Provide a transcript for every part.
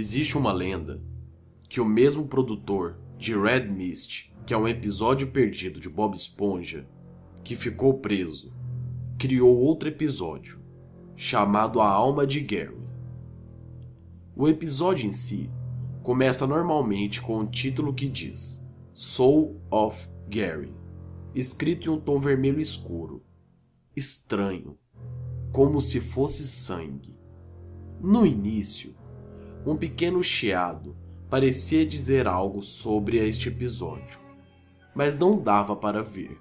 Existe uma lenda que o mesmo produtor de Red Mist, que é um episódio perdido de Bob Esponja, que ficou preso, criou outro episódio chamado A Alma de Gary. O episódio em si começa normalmente com um título que diz Soul of Gary, escrito em um tom vermelho escuro, estranho, como se fosse sangue. No início, um pequeno chiado parecia dizer algo sobre este episódio, mas não dava para ver.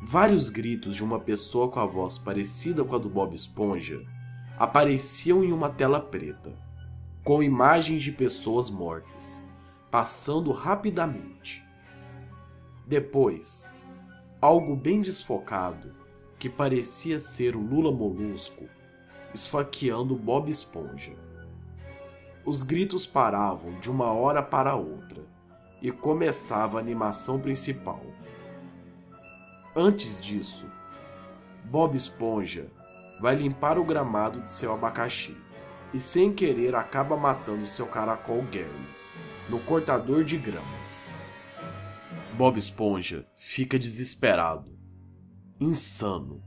Vários gritos de uma pessoa com a voz parecida com a do Bob Esponja apareciam em uma tela preta, com imagens de pessoas mortas, passando rapidamente. Depois, algo bem desfocado, que parecia ser o Lula Molusco, esfaqueando Bob Esponja. Os gritos paravam de uma hora para outra e começava a animação principal. Antes disso, Bob Esponja vai limpar o gramado de seu abacaxi e, sem querer, acaba matando seu caracol Gary no cortador de gramas. Bob Esponja fica desesperado, insano.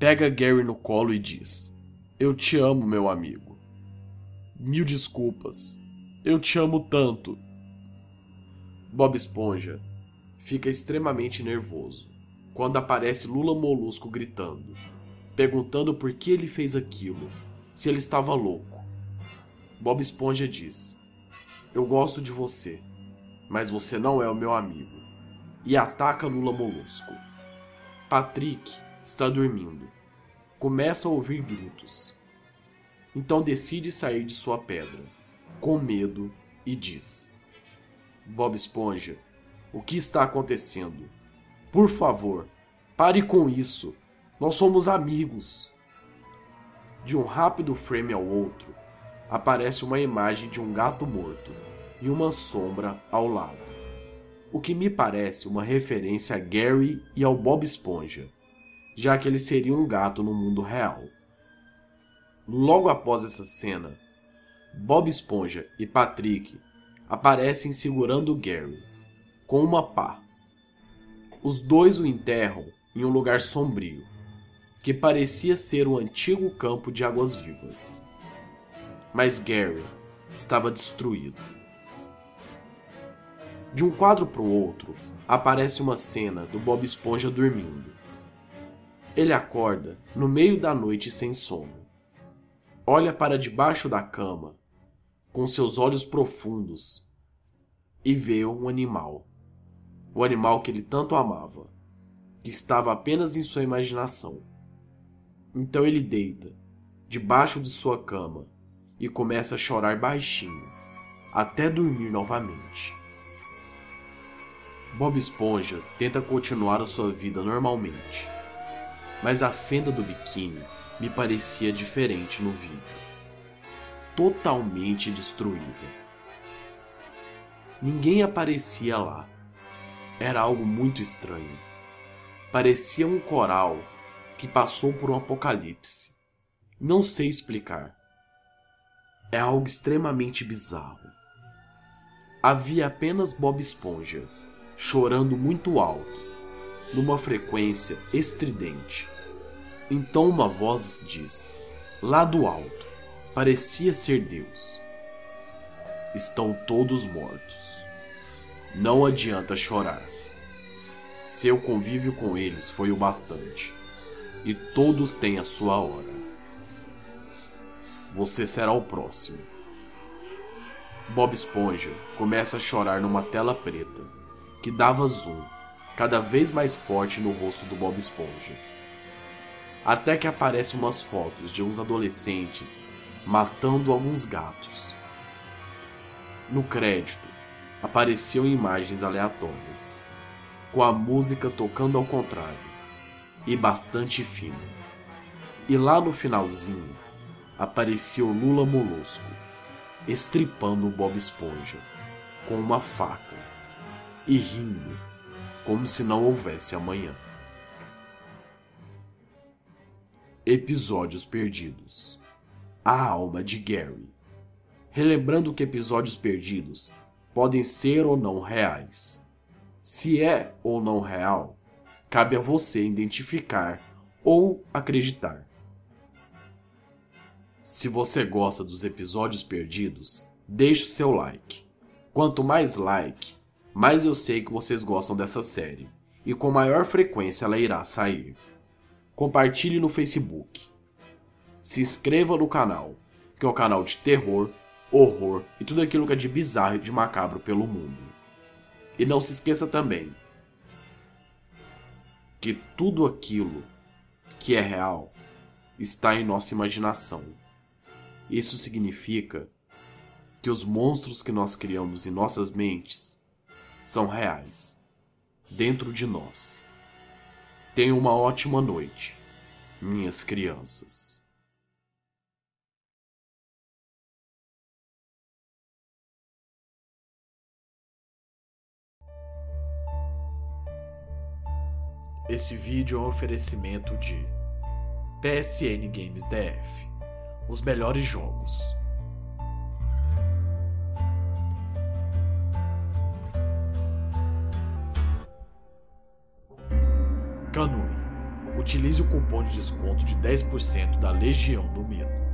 Pega Gary no colo e diz: Eu te amo, meu amigo. Mil desculpas. Eu te amo tanto. Bob Esponja fica extremamente nervoso quando aparece Lula Molusco gritando, perguntando por que ele fez aquilo, se ele estava louco. Bob Esponja diz: Eu gosto de você, mas você não é o meu amigo. E ataca Lula Molusco. Patrick está dormindo. Começa a ouvir gritos então decide sair de sua pedra, com medo, e diz: Bob Esponja, o que está acontecendo? Por favor, pare com isso. Nós somos amigos. De um rápido frame ao outro, aparece uma imagem de um gato morto e uma sombra ao lado. O que me parece uma referência a Gary e ao Bob Esponja, já que ele seria um gato no mundo real. Logo após essa cena, Bob Esponja e Patrick aparecem segurando Gary com uma pá. Os dois o enterram em um lugar sombrio, que parecia ser um antigo campo de águas vivas. Mas Gary estava destruído. De um quadro para o outro, aparece uma cena do Bob Esponja dormindo. Ele acorda no meio da noite sem sono olha para debaixo da cama, com seus olhos profundos, e vê um animal. O animal que ele tanto amava, que estava apenas em sua imaginação. Então ele deita, debaixo de sua cama, e começa a chorar baixinho, até dormir novamente. Bob Esponja tenta continuar a sua vida normalmente, mas a fenda do biquíni me parecia diferente no vídeo. Totalmente destruída. Ninguém aparecia lá. Era algo muito estranho. Parecia um coral que passou por um apocalipse. Não sei explicar. É algo extremamente bizarro. Havia apenas Bob Esponja, chorando muito alto, numa frequência estridente. Então uma voz disse, lá do alto, parecia ser Deus: Estão todos mortos. Não adianta chorar. Seu convívio com eles foi o bastante, e todos têm a sua hora. Você será o próximo. Bob Esponja começa a chorar numa tela preta, que dava zoom cada vez mais forte no rosto do Bob Esponja até que aparecem umas fotos de uns adolescentes matando alguns gatos. No crédito, apareciam imagens aleatórias, com a música tocando ao contrário e bastante fina. E lá no finalzinho, aparecia o Lula Molusco, estripando o Bob Esponja com uma faca e rindo como se não houvesse amanhã. Episódios Perdidos A Alma de Gary relembrando que episódios perdidos podem ser ou não reais. Se é ou não real, cabe a você identificar ou acreditar. Se você gosta dos episódios perdidos, deixe o seu like. Quanto mais like, mais eu sei que vocês gostam dessa série e com maior frequência ela irá sair. Compartilhe no Facebook. Se inscreva no canal, que é um canal de terror, horror e tudo aquilo que é de bizarro e de macabro pelo mundo. E não se esqueça também que tudo aquilo que é real está em nossa imaginação. Isso significa que os monstros que nós criamos em nossas mentes são reais, dentro de nós. Tenha uma ótima noite, minhas crianças. Esse vídeo é um oferecimento de PSN Games DF. Os melhores jogos. Canui. Utilize o cupom de desconto de 10% da Legião do Medo.